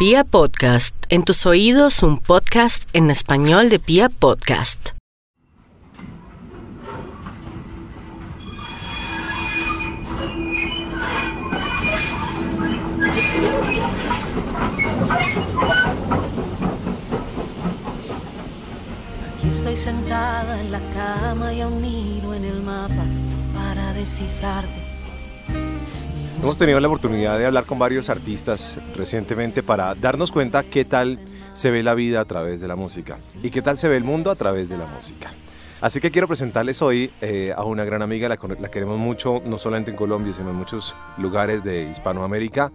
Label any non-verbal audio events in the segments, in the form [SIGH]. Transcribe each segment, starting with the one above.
Pia Podcast, en tus oídos un podcast en español de Pia Podcast. Aquí estoy sentada en la cama y aún miro en el mapa para descifrarte. Hemos tenido la oportunidad de hablar con varios artistas recientemente para darnos cuenta qué tal se ve la vida a través de la música y qué tal se ve el mundo a través de la música. Así que quiero presentarles hoy eh, a una gran amiga, la, la queremos mucho, no solamente en Colombia, sino en muchos lugares de Hispanoamérica.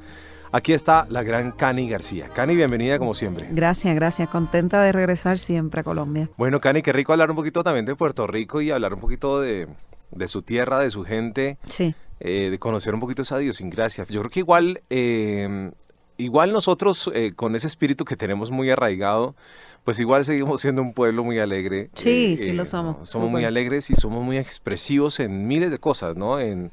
Aquí está la gran Cani García. Cani, bienvenida como siempre. Gracias, gracias. Contenta de regresar siempre a Colombia. Bueno, Cani, qué rico hablar un poquito también de Puerto Rico y hablar un poquito de, de su tierra, de su gente. Sí. Eh, de conocer un poquito esa idiosincrasia. Yo creo que igual, eh, igual nosotros eh, con ese espíritu que tenemos muy arraigado, pues igual seguimos siendo un pueblo muy alegre. Sí, sí lo somos. Somos muy alegres y somos muy expresivos en miles de cosas, ¿no? En,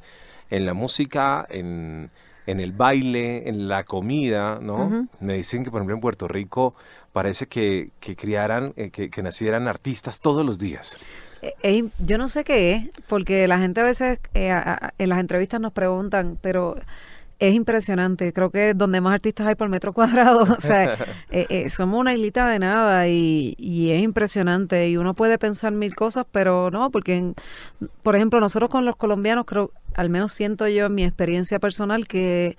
en la música, en, en, el baile, en la comida, ¿no? Me dicen que, por ejemplo, en Puerto Rico parece que, que criaran, que, que nacieran artistas todos los días. Eh, yo no sé qué es, porque la gente a veces eh, en las entrevistas nos preguntan, pero es impresionante. Creo que es donde más artistas hay por metro [LAUGHS] cuadrado. O sea, [LAUGHS] eh, somos una islita de nada y, y, es impresionante. Y uno puede pensar mil cosas, pero no, porque, por ejemplo, nosotros con los colombianos, creo, al menos siento yo en mi experiencia personal, que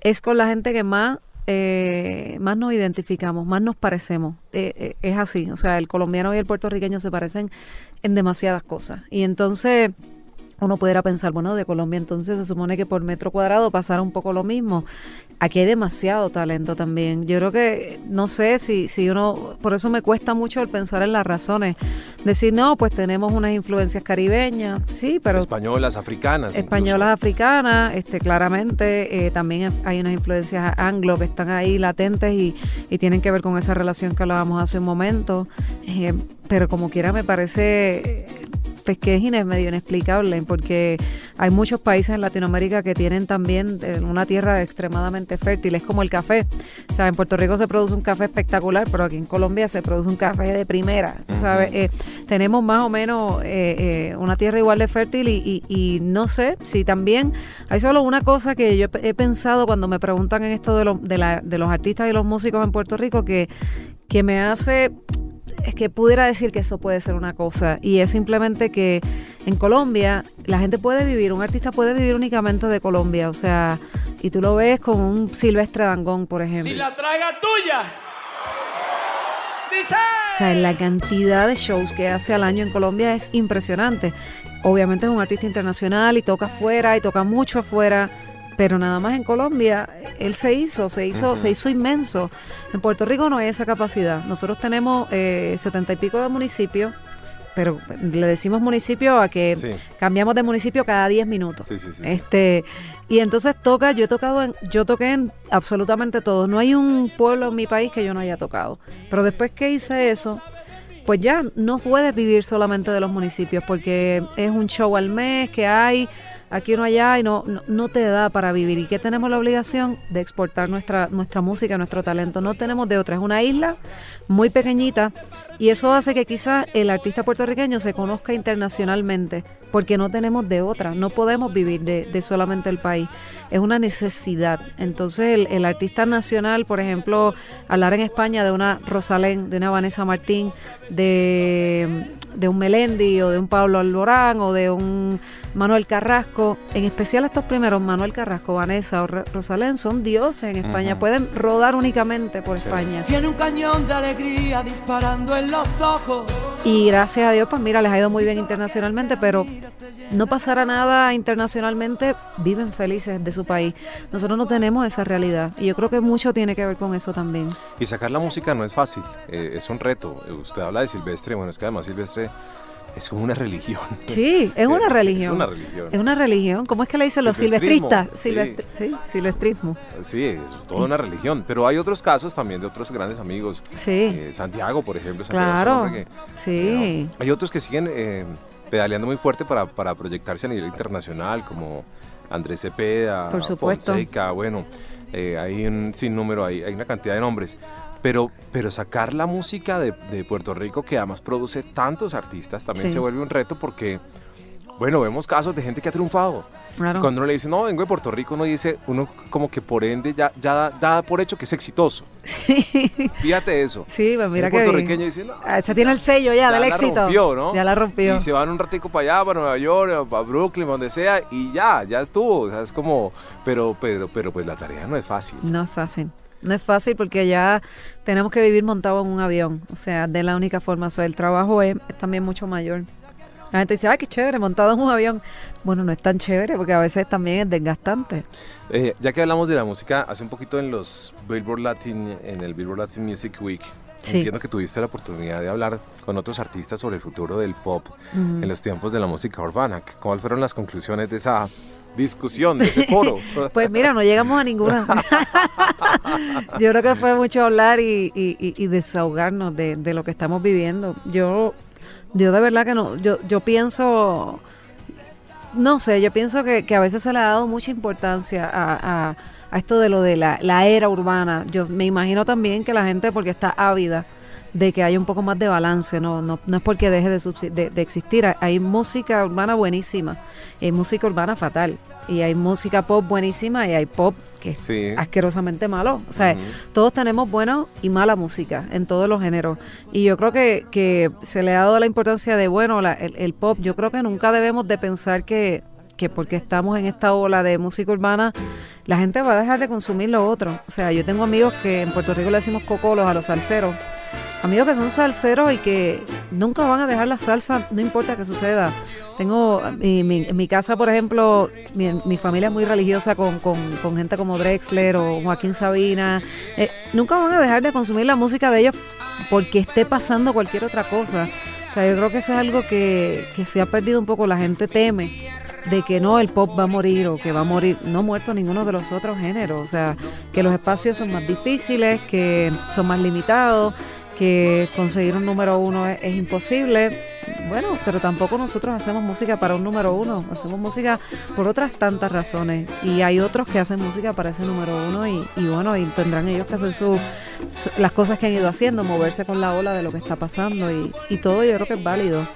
es con la gente que más eh, más nos identificamos, más nos parecemos. Eh, eh, es así, o sea, el colombiano y el puertorriqueño se parecen en demasiadas cosas. Y entonces uno pudiera pensar, bueno, de Colombia entonces se supone que por metro cuadrado pasará un poco lo mismo. Aquí hay demasiado talento también. Yo creo que, no sé si, si uno, por eso me cuesta mucho el pensar en las razones. Decir, no, pues tenemos unas influencias caribeñas, sí, pero... Españolas, africanas. Españolas, africanas, este, claramente eh, también hay unas influencias anglo que están ahí latentes y, y, tienen que ver con esa relación que hablábamos hace un momento. Eh, pero como quiera me parece pues que es medio inexplicable porque hay muchos países en Latinoamérica que tienen también eh, una tierra extremadamente fértil, es como el café. O sea, en Puerto Rico se produce un café espectacular, pero aquí en Colombia se produce un café de primera. ¿sabes? Eh, tenemos más o menos eh, una tierra igual de fértil y, no sé si también hay solo una cosa que yo he pensado cuando me preguntan en esto de, de, de los artistas y los músicos en Puerto Rico que, que me hace es que pudiera decir que eso puede ser una cosa y es simplemente que en Colombia la gente puede vivir, un artista puede vivir únicamente de Colombia, o sea, y tú lo ves con un Silvestre Dangón, por ejemplo. Si la traiga tuya. Dice. O sea, la cantidad de shows que hace al año en Colombia es impresionante. Obviamente es un artista internacional y toca afuera y toca mucho afuera pero nada más en Colombia él se hizo, se hizo, se hizo inmenso. En Puerto Rico no hay esa capacidad. Nosotros tenemos eh, setenta y pico de municipios, pero le decimos municipio a que cambiamos de municipio cada diez minutos. este y entonces toca, yo he tocado en, yo toqué en absolutamente todos. No hay un pueblo en mi país que yo no haya tocado. Pero después que hice eso, pues ya no puedes vivir solamente de los municipios porque es un show al mes que hay aquí uno allá y no, no, te da para vivir. ¿Y que tenemos la obligación? De exportar nuestra, nuestra música, nuestro talento. No tenemos de otra. Es una isla muy pequeñita y eso hace que quizás el artista puertorriqueño se conozca internacionalmente porque no tenemos de otra. No podemos vivir de, solamente el país. Es una necesidad. Entonces el, el, artista nacional, por ejemplo, hablar en España de una Rosalén, de una Vanessa Martín, de de un Melendi o de un Pablo Alborán o de un Manuel Carrasco, en especial estos primeros, Manuel Carrasco, Vanessa o Rosalén, son dioses en España, pueden rodar únicamente por España. Tiene un cañón de alegría disparando en los ojos. Y gracias a Dios, pues mira, les ha ido muy bien internacionalmente, pero no pasará nada internacionalmente, viven felices de su país. Nosotros no tenemos esa realidad y yo creo que mucho tiene que ver con eso también. Y sacar la música no es fácil, eh, es un reto. Usted habla de Silvestre, bueno, es que además Silvestre es como una religión. Sí, es una [LAUGHS] religión. Es una religión. Es una religión. ¿Cómo es que le dicen los silvestristas? sí. sí, silvestrismo. Sí, es toda una religión. Pero hay otros casos también de otros grandes amigos. Sí. Eh, Santiago, por ejemplo. claro. sí. hay otros que siguen eh, pedaleando muy fuerte para, para proyectarse a nivel internacional, como Andrés Cepeda, por supuesto. Fonseca, bueno. eh, hay un sinnúmero, hay, hay una cantidad de nombres. Pero, pero sacar la música de, de Puerto Rico, que además produce tantos artistas, también Sí. se vuelve un reto porque, bueno, vemos casos de gente que ha triunfado. Claro. Cuando uno le dice, no, vengo de Puerto Rico, uno dice, uno como que por ende ya, ya da, da por hecho que es exitoso. Fíjate eso. Sí, pues mira Un que puertorriqueño dice, no, Ah, ese tiene el sello ya, ya del la éxito. rompió, ¿no? Ya la rompió. Y se van un ratico para allá, para Nueva York, para Brooklyn, donde sea, y ya, ya estuvo. O sea, es como, pero, pero, pero pues la tarea no es fácil. No es fácil. No es fácil porque ya tenemos que vivir montado en un avión. O sea, de la única forma. O sea, el trabajo es, es también mucho mayor. La gente dice, ay, qué chévere, montado en un avión. Bueno, no es tan chévere porque a veces también es desgastante. Eh, ya que hablamos de la música, hace un poquito en los Billboard Latin, en el Billboard Latin Music Week, Sí. entiendo que tuviste la oportunidad de hablar con otros artistas sobre el futuro del pop Ujú. en los tiempos de la música urbana. ¿Cuáles fueron las conclusiones de esa discusión, de ese foro? [LAUGHS] Pues mira, no llegamos a ninguna. [LAUGHS] Yo creo que fue mucho hablar y, y- y- y desahogarnos de, de lo que estamos viviendo. Yo, yo de verdad que no, yo, yo pienso, no sé, yo pienso que, que a veces se le ha dado mucha importancia a, a- a esto de lo de la, la era urbana. Yo me imagino también que la gente, porque está ávida de que haya un poco más de balance, no, no, no es porque deje de, de, de existir. Hay- música urbana buenísima, y hay música urbana fatal, y hay música pop buenísima y hay pop que es Sí. asquerosamente malo. O sea, todos tenemos buena y mala música en todos los géneros. Y yo creo que, que se le ha dado la importancia de, bueno, la- el, el pop. Yo creo que nunca debemos de pensar que, que porque estamos en esta ola de música urbana, la gente va a dejar de consumir lo otro. O sea, yo tengo amigos que en Puerto Rico le decimos cocolos a los salseros. Amigos que son salseros y que nunca van a dejar la salsa, no importa que suceda. Tengo, mi- mi- en mi casa, por ejemplo, mi, mi familia es muy religiosa con, con- gente como Drexler o Joaquín Sabina. Eh, nunca van a dejar de consumir la música de ellos porque esté pasando cualquier otra cosa. O sea, yo creo que eso es algo que, que se ha perdido un poco. La gente teme de que no, el pop va a morir o que va a morir. No ha muerto ninguno de los otros géneros. O sea, que los espacios son más difíciles, que son más limitados, que conseguir un número uno es, imposible. Bueno, pero tampoco nosotros hacemos música para un número uno, hacemos música por otras tantas razones. Y hay otros que hacen música para ese número uno y, bueno, y tendrán ellos que hacer su- las cosas que han ido haciendo, moverse con la ola de lo que está pasando y, y todo yo creo que es válido.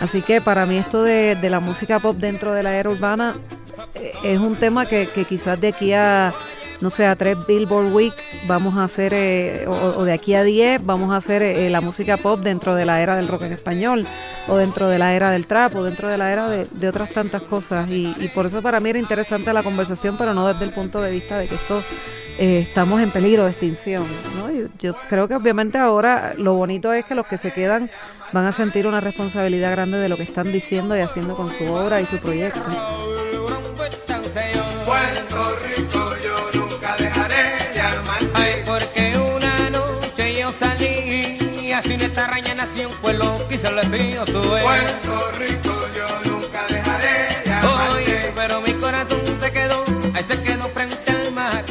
Así que para mí esto de, de la música pop dentro de la era urbana eh, es un tema que, que quizás de aquí a no sé, a tres Billboard Week vamos a hacer, eh, o, de aquí a 10 vamos a hacer eh, la música pop dentro de la era del rock en español, o dentro de la era del trap, o dentro de la era de, otras tantas cosas. Y, y por eso para mí era interesante la conversación, pero no desde el punto de vista de que esto eh, estamos en peligro de extinción. ¿no? Yo, creo que obviamente ahora lo bonito es que los que se quedan van a sentir una responsabilidad grande de lo que están diciendo y haciendo con su obra y su proyecto. Salí, así en esta raña nació un pueblo que hizo el destino tuve. Puerto Rico yo nunca dejaré de amarte. Oye, pero mi corazón se quedó, ahí se quedó frente al mar.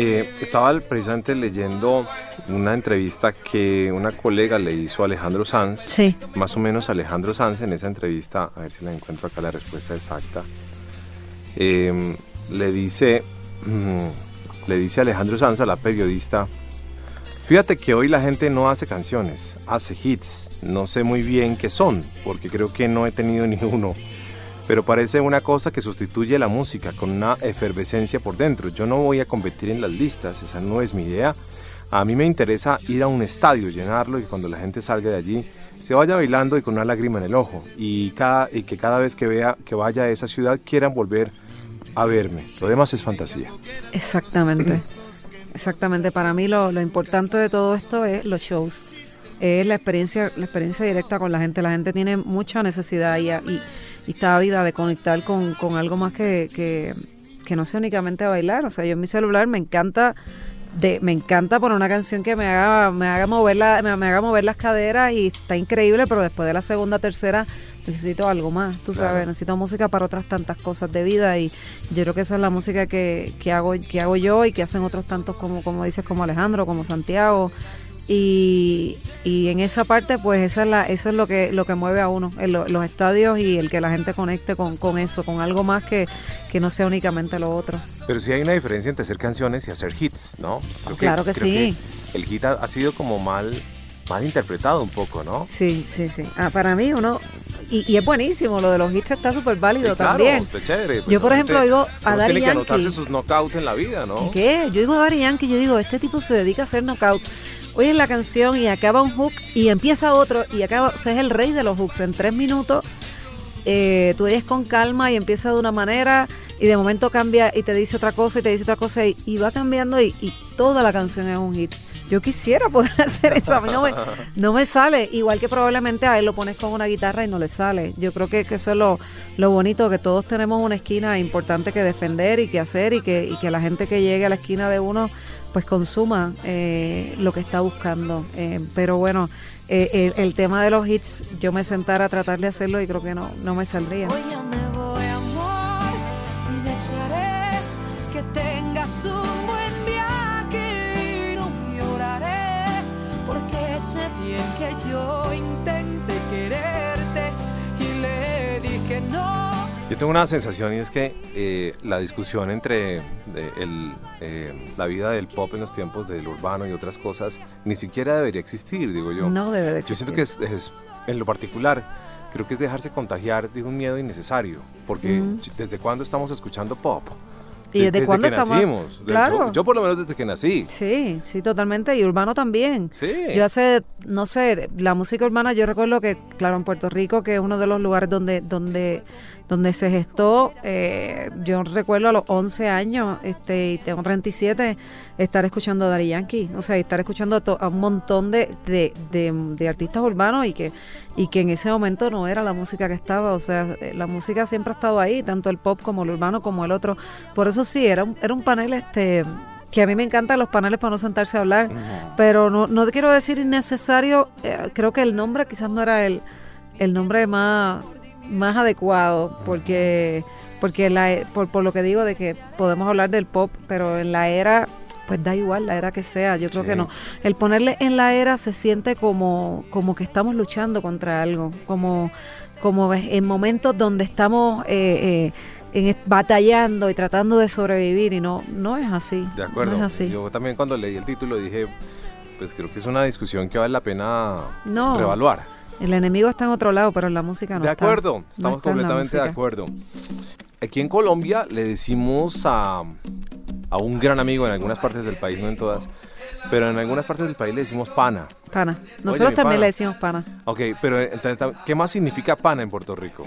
Eh, estaba precisamente leyendo una entrevista que una colega le hizo a Alejandro Sanz. Sí. Más o menos Alejandro Sanz en esa entrevista, a ver si la encuentro acá la respuesta exacta. eh, le dice, mm, le dice Alejandro Sanz a la periodista, fíjate que hoy la gente no hace canciones, hace hits. No sé muy bien qué son, porque creo que no he tenido [LAUGHS] ni uno. Pero parece una cosa que sustituye la música con una efervescencia por dentro. Yo no voy a competir en las listas, esa no es mi idea. A mí me interesa ir a un estadio, llenarlo y cuando la gente salga de allí se vaya bailando y con una lágrima en el ojo y, cada, y que cada vez que vea que vaya a esa ciudad quieran volver a verme. Lo demás es fantasía. Exactamente. [CLEARS THROAT] Exactamente. Para mí lo, lo importante de todo esto es los shows. Es la experiencia, la experiencia directa con la gente. La gente tiene mucha necesidad y, y, y está ávida de conectar con, con algo más que, que, que no sea únicamente bailar. O sea, yo en mi celular me encanta de, me encanta poner una canción que me haga, me haga mover la, me haga mover las caderas y está increíble, pero después de la segunda, tercera, necesito algo más, tú Claro. sabes, necesito música para otras tantas cosas de vida y yo creo que esa es la música que, que hago, que hago yo y que hacen otros tantos como, como dices, como Alejandro, como Santiago. Y, y en esa parte, pues esa es la, eso es lo que, lo que mueve a uno, en lo- los estadios y el que la gente conecte con, con eso, con algo más que, que no sea únicamente lo otro. Pero sí hay una diferencia entre hacer canciones y hacer hits, ¿no? Creo Claro que creo sí. el hit ha, ha sido como mal, mal interpretado un poco, ¿no? Sí, sí, sí. Ah, para mí uno, y, y es buenísimo, lo de los hits está súper válido Sí, claro, también. pues chévere. Yo, por ejemplo, digo a uno Daddy tiene que anotarse Yankee. sus knockouts en la vida, ¿no? ¿Qué? Yo digo a Daddy Yankee, yo digo, este tipo se dedica a hacer knockouts. Oyes la canción y acaba un hook y empieza otro y acaba, o sea, es el rey de los hooks. En tres minutos eh, tú oyes con calma y empieza de una manera y de momento cambia y te dice otra cosa y te dice otra cosa y, y va cambiando y, y toda la canción es un hit. Yo quisiera poder [LAUGHS] hacer eso, a mí no me, [LAUGHS] no me sale, igual que probablemente a él lo pones con una guitarra y no le sale. Yo creo que, que eso es lo, lo bonito, que todos tenemos una esquina importante que defender y que hacer y que, y que la gente que llegue a la esquina de uno pues consuma eh, lo que está buscando. Eh, pero bueno, eh, el, el tema de los hits, yo me sentara a tratar de hacerlo y creo que no, no me saldría. Hoy ya me voy, bien que yo intenté quererte y le dije no. Yo tengo una sensación y es que eh, la discusión entre de, el, eh, la vida del pop en los tiempos del urbano y otras cosas ni siquiera debería existir, digo yo. No debe de Yo siento existir. que es, es- en lo particular, creo que es dejarse contagiar de un miedo innecesario, porque Ujú. ¿desde cuándo estamos escuchando pop? ¿Y desde cuándo que estamos- nacimos. Claro. Yo, yo por lo menos desde que nací. Sí, sí, totalmente. Y urbano también. Sí. Yo hace, no sé, la música urbana, yo recuerdo que, claro, en Puerto Rico, que es uno de los lugares donde, donde, donde se gestó, eh, yo recuerdo a los 11 años, este, y tengo 37, estar escuchando a Daddy Yankee, o sea, estar escuchando a, to- a un montón de, de, de- de artistas urbanos y que, y que en ese momento no era la música que estaba, o sea, eh, la música siempre ha estado ahí, tanto el pop como el urbano como el otro. Por eso sí, era un, era un panel, este, que a mí me encantan los paneles para no sentarse a hablar. Pero no, no quiero decir innecesario, eh, creo que el nombre quizás no era el, el nombre más, más adecuado, porque, porque la, por, por lo que digo de que podemos hablar del pop, pero en la era, pues da igual la era que sea, yo creo Sí. que no. El ponerle en la era se siente como, como que estamos luchando contra algo, como, como en momentos donde estamos... eh, eh, en- batallando y tratando de sobrevivir y no no es así De acuerdo. no es así Yo también cuando leí el título dije, pues creo que es una discusión que vale la pena No. reevaluar. El enemigo está en otro lado, pero en la música no de está. acuerdo, No estamos está completamente de acuerdo. Aquí en Colombia le decimos a, a un gran amigo en algunas partes del país, no en todas, pero en algunas partes del país le decimos pana. Pana. Nosotros también pana. le decimos pana. Ok, pero entonces, ¿qué más significa pana en Puerto Rico?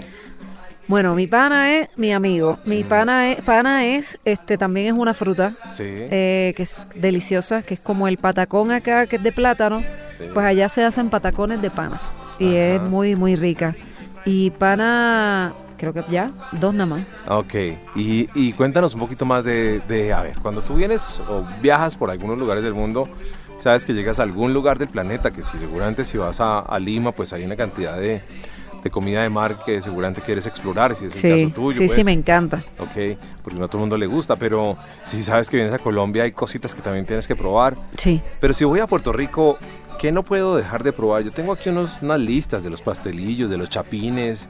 Bueno, mi pana es mi amigo. Mi pana es, pana es, este, también es una fruta Sí. eh, que es deliciosa, que es como el patacón acá, que es de plátano. sí. Pues allá se hacen patacones de pana y es Ajá. muy, muy rica. Y pana, creo que ya, dos nada más. Ok, y, y cuéntanos un poquito más de, de, a ver, cuando tú vienes o viajas por algunos lugares del mundo, sabes que llegas a algún lugar del planeta, que si seguramente si vas a, a Lima, pues hay una cantidad de, de comida de mar que seguramente quieres explorar, si es el Sí, caso tuyo. sí, pues. sí, me encanta. Ok, porque no a todo el mundo le gusta, pero si sabes que vienes a Colombia hay cositas que también tienes que probar. Sí. Pero si voy a Puerto Rico, ¿qué no puedo dejar de probar? Yo tengo aquí unos, unas listas de los pastelillos, de los chapines,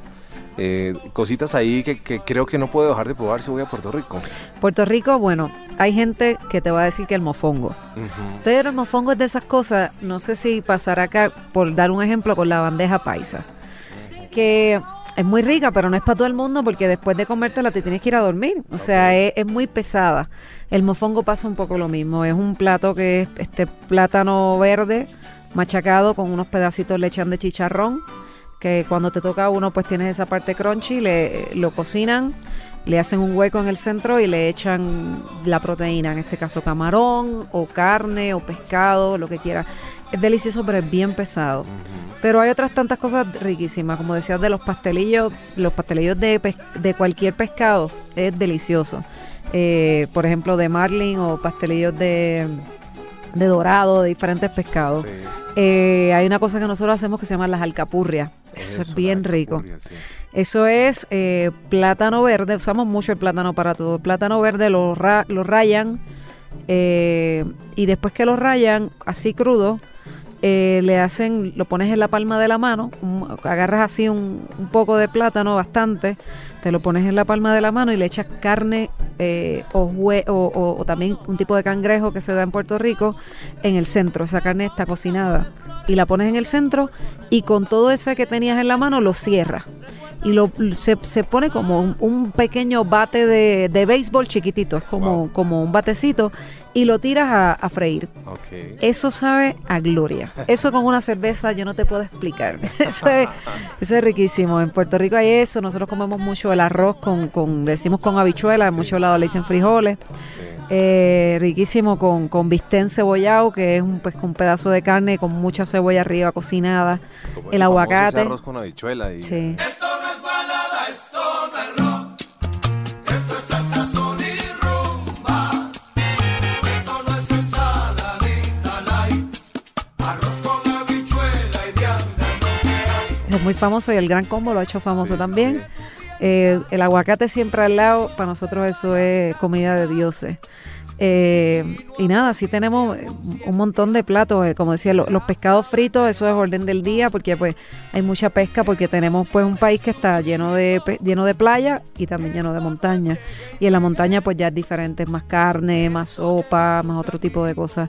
eh, cositas ahí que, que creo que no puedo dejar de probar si voy a Puerto Rico. Puerto Rico, bueno, hay gente que te va a decir que el mofongo. Ujú. Pero el mofongo es de esas cosas, no sé si pasará acá, por dar un ejemplo, con la bandeja paisa. Que es muy rica, pero no es para todo el mundo porque después de comértela te tienes que ir a dormir. O sea, es, es muy pesada. El mofongo pasa un poco lo mismo. Es un plato que es este plátano verde machacado con unos pedacitos le echan de chicharrón. Que cuando te toca uno, pues tienes esa parte crunchy, le, lo cocinan, le hacen un hueco en el centro y le echan la proteína, en este caso camarón o carne o pescado, lo que quiera. Es delicioso, pero es bien pesado. Pero hay otras tantas cosas riquísimas, como decías de los pastelillos, los pastelillos de, pes- de cualquier pescado, es delicioso. Eh, por ejemplo, de marlin o pastelillos de, de dorado, de diferentes pescados. Sí. Eh, hay una cosa que nosotros hacemos que se llama las alcapurrias. Eso, es bien rico. sí. Eso es eh, plátano verde, usamos mucho el plátano para todo. El plátano verde lo, ra- lo rayan eh, y después que lo rayan así crudo, eh, le hacen, lo pones en la palma de la mano, agarras así un, un poco de plátano, bastante, te lo pones en la palma de la mano y le echas carne eh, o, o, o- o también un tipo de cangrejo que se da en Puerto Rico en el centro. Esa carne está cocinada y la pones en el centro y con todo ese que tenías en la mano lo cierras. Y lo, se, se pone como un, un pequeño bate de, de béisbol chiquitito, es como, Wow. como un batecito, y lo tiras a- a freír. Eso sabe a gloria. Eso con una cerveza yo no te puedo explicar. [LAUGHS] Eso es, eso es riquísimo. En Puerto Rico hay eso. Nosotros comemos mucho el arroz con, con le decimos con habichuelas, en Sí. muchos lados le dicen frijoles. Sí. Eh, riquísimo con, con bistec cebollado, que es un, pues, un pedazo de carne con mucha cebolla arriba cocinada. Como el famoso aguacate. arroz con habichuela y Sí. Es muy famoso y el Gran Combo lo ha hecho famoso Sí, también. sí. Eh, el aguacate siempre al lado, para nosotros eso es comida de dioses. Eh, y nada, sí tenemos eh, un montón de platos, eh, como decía, lo- los pescados fritos, eso es orden del día, porque pues hay mucha pesca, porque tenemos pues un país que está lleno de lleno de playa y también lleno de montaña. Y en la montaña pues ya es diferente, más carne, más sopa, más otro tipo de cosas.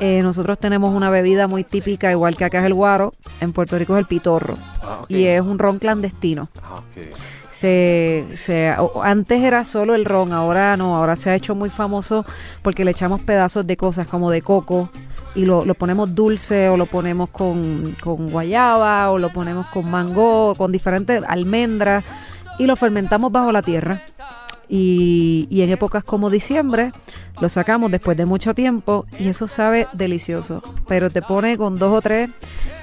Eh, nosotros tenemos una bebida muy típica, igual que acá es el guaro, en Puerto Rico es el pitorro, Ah, y es un ron clandestino Ah. Se, se antes era solo el ron, ahora no, ahora se ha hecho muy famoso porque le echamos pedazos de cosas como de coco y lo, lo ponemos dulce o lo ponemos con, con guayaba o lo ponemos con mango, con diferentes almendras y lo fermentamos bajo la tierra. Y, y en épocas como diciembre lo sacamos después de mucho tiempo y eso sabe delicioso, pero te pone con dos o tres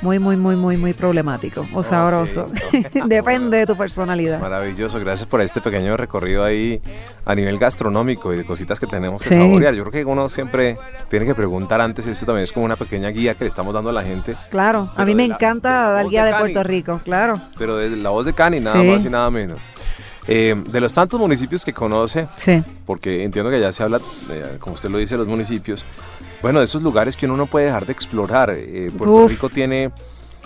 muy, muy, muy, muy, muy problemático o sabroso. [LAUGHS] Depende de tu personalidad. Maravilloso, gracias por este pequeño recorrido ahí a nivel gastronómico y de cositas que tenemos que Sí. saborear. Yo creo que uno siempre tiene que preguntar antes, esto también es como una pequeña guía que le estamos dando a la gente, Claro, a mí me la- encanta dar guía de. Puerto Rico, claro. pero de la voz de Cani, nada Sí. más y nada menos. Eh, de los tantos municipios que conoce, Sí, porque entiendo que ya se habla, eh, como usted lo dice, de los municipios, bueno, de esos lugares que uno no puede dejar de explorar. Eh, Puerto Uf. Rico tiene,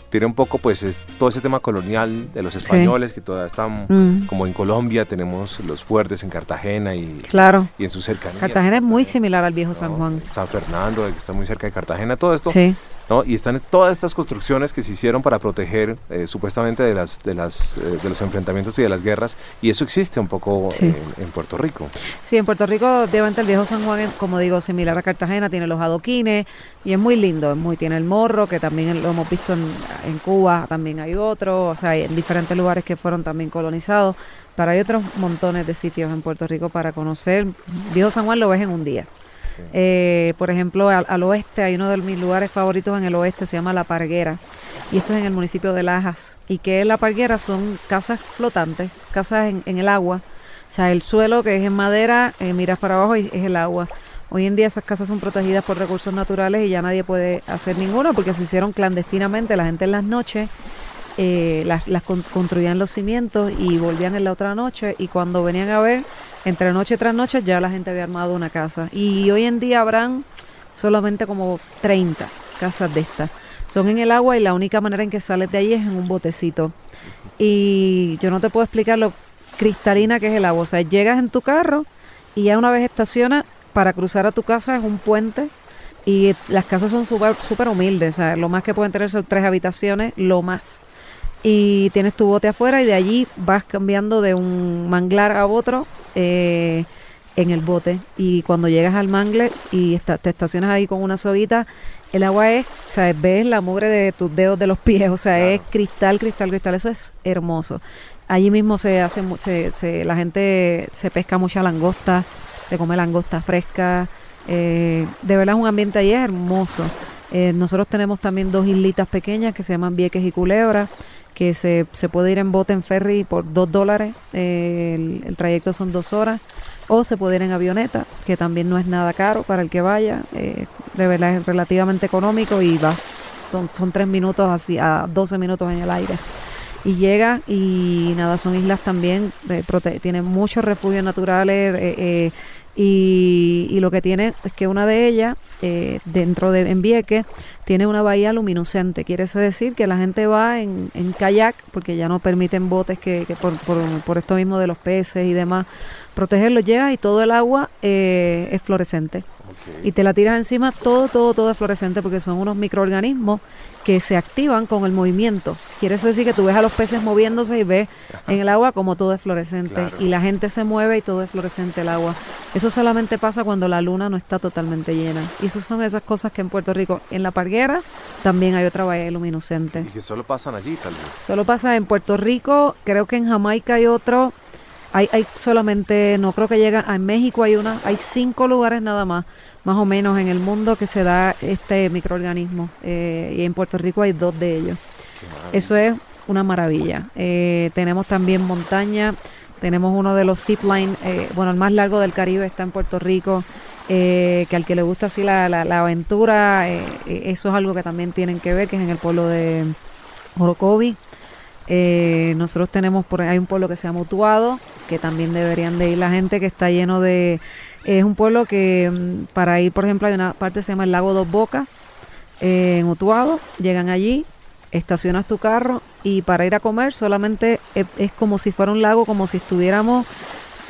tiene un poco, pues, es, todo ese tema colonial de los españoles, que todavía están, Mm. como en Colombia, tenemos los fuertes en Cartagena y, claro. y en sus cercanías. Cartagena es muy similar al viejo San ¿no? Juan. San Fernando, que está muy cerca de Cartagena, todo esto. Sí, ¿no? Y están todas estas construcciones que se hicieron para proteger eh, supuestamente de, las, de, las, eh, de los enfrentamientos y de las guerras. Y eso existe un poco Sí. en, en Puerto Rico. sí, en Puerto Rico, obviamente el viejo San Juan, es, como digo, similar a Cartagena, tiene los adoquines y es muy lindo, es muy, tiene el morro, que también lo hemos visto en, en Cuba, también hay otro, o sea, hay en diferentes lugares que fueron también colonizados, pero hay otros montones de sitios en Puerto Rico para conocer. Viejo San Juan lo ves en un día. Eh, por ejemplo, al, al oeste hay uno de mis lugares favoritos en el oeste, se llama La Parguera. Y esto es en el municipio de Lajas. Y que La Parguera son casas flotantes, casas en, el agua. O sea, el suelo que es en madera, eh, miras para abajo y es el agua. Hoy en día esas casas son protegidas por recursos naturales y ya nadie puede hacer ninguno porque se hicieron clandestinamente. La gente en las noches eh, las, las con- construían los cimientos y volvían en la otra noche y cuando venían a ver, entre noche tras noche ya la gente había armado una casa. Y hoy en día habrán solamente como 30 casas de estas. Son en el agua y la única manera en que sales de allí es en un botecito. Y yo no te puedo explicar lo cristalina que es el agua. O sea, llegas en tu carro y ya una vez estacionas, para cruzar a tu casa es un puente y las casas son súper súper humildes. O sea, lo más que pueden tener son tres habitaciones, lo más. Y tienes tu bote afuera y de allí vas cambiando de un manglar a otro eh, en el bote. Y cuando llegas al mangle y te estacionas ahí con una soguita, el agua es, o sea, ves la mugre de tus dedos de los pies, o sea, es cristal, cristal, cristal. Eso es hermoso. Allí mismo se hace, se- la gente se pesca mucha langosta, se come langosta fresca. eh, de verdad es un ambiente allí hermoso. Eh, nosotros tenemos también dos islitas pequeñas que se llaman Vieques y Culebra, que se, se puede ir en bote en ferry por dos dólares. eh, el, trayecto son dos horas. O se puede ir en avioneta, que también no es nada caro para el que vaya. eh, de verdad es relativamente económico y vas. Son, son tres minutos así, a 12 minutos en el aire. Y llega y nada, son islas también, eh, prote- tienen muchos refugios naturales, eh, eh, Y, y lo que tiene es que una de ellas, eh, dentro de Envieque, tiene una bahía luminiscente. Quiere decir que la gente va en, en kayak, porque ya no permiten botes que, que por, por, por esto mismo de los peces y demás, protegerlos. Llega y todo el agua eh, es fluorescente. Y te la tiras encima, todo, todo, todo es fluorescente porque son unos microorganismos que se activan con el movimiento. Quiere eso decir que tú ves a los peces moviéndose y ves en el agua como todo es fluorescente. Claro. Y la gente se mueve y todo es fluorescente el agua. Eso solamente pasa cuando la luna no está totalmente llena. Y esas son esas cosas que en Puerto Rico, en la parguera, también hay otra bahía luminiscente. Y que solo pasan allí, tal vez. Solo pasa en Puerto Rico, creo que en Jamaica hay otro. Hay, hay solamente, no creo que llega, en México hay una, hay cinco lugares nada más, más o menos en el mundo que se da este microorganismo. eh, y en Puerto Rico hay dos de ellos. Eso es una maravilla. Eh, tenemos también montaña, tenemos uno de los zipline, eh, bueno, el más largo del Caribe está en Puerto Rico, eh, que al que le gusta así la, la- la aventura, eso es algo que también tienen que ver, que es en el pueblo de Orocovi. Eh, nosotros tenemos, por hay un pueblo que se llama Utuado, que también deberían de ir la gente, que está lleno de... Es un pueblo que mm, para ir, por ejemplo, hay una parte que se llama el Lago Dos Bocas, eh, en Utuado, llegan allí, estacionas tu carro y para ir a comer solamente es, es como si fuera un lago, como si estuviéramos...